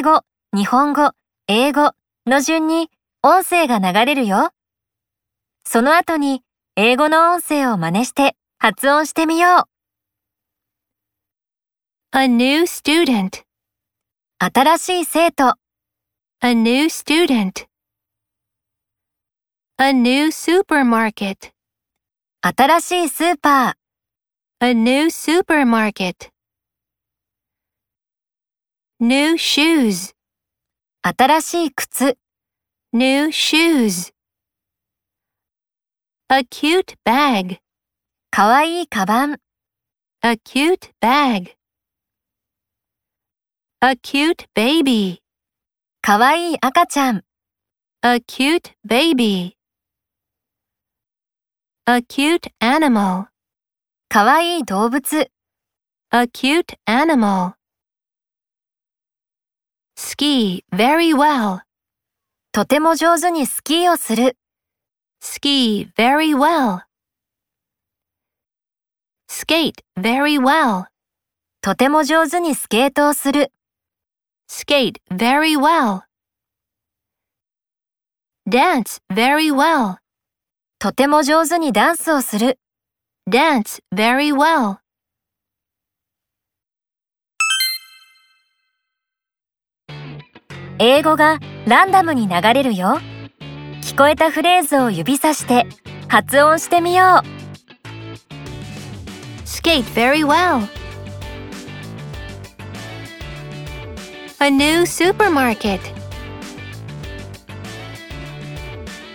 英語、日本語、英語の順に音声が流れるよ。その後に英語の音声を真似して発音してみよう。A new student. 新しい生徒、A new student. A new supermarket. 新しいスーパ A new supermarket. New shoes. 新しい靴、New shoes. A cute bag. かわいいカバン、A cute bag. A cute baby. かわいい赤ちゃん、A cute baby. A cute animal. かわいい動物、A cute animal. Ski very well. とても上手にスキーをする、Ski very well. Skate very well. とても上手にスケートをする、Skate very well. Dance very well. とても上手にダンスをする、Dance very well. 英語がランダムに流れるよ。聞こえたフレーズを指さして発音してみよう。Skate very well. A new supermarket.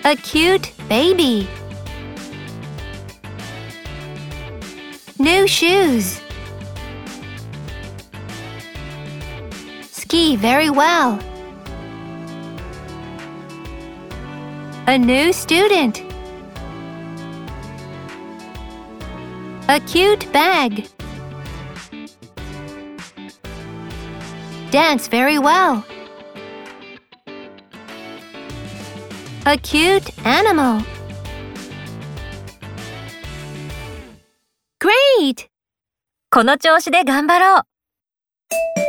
A cute baby. New shoes. Ski very well. A new student. A cute bag. Dance very well. A cute animal. Great! この調子で頑張ろう。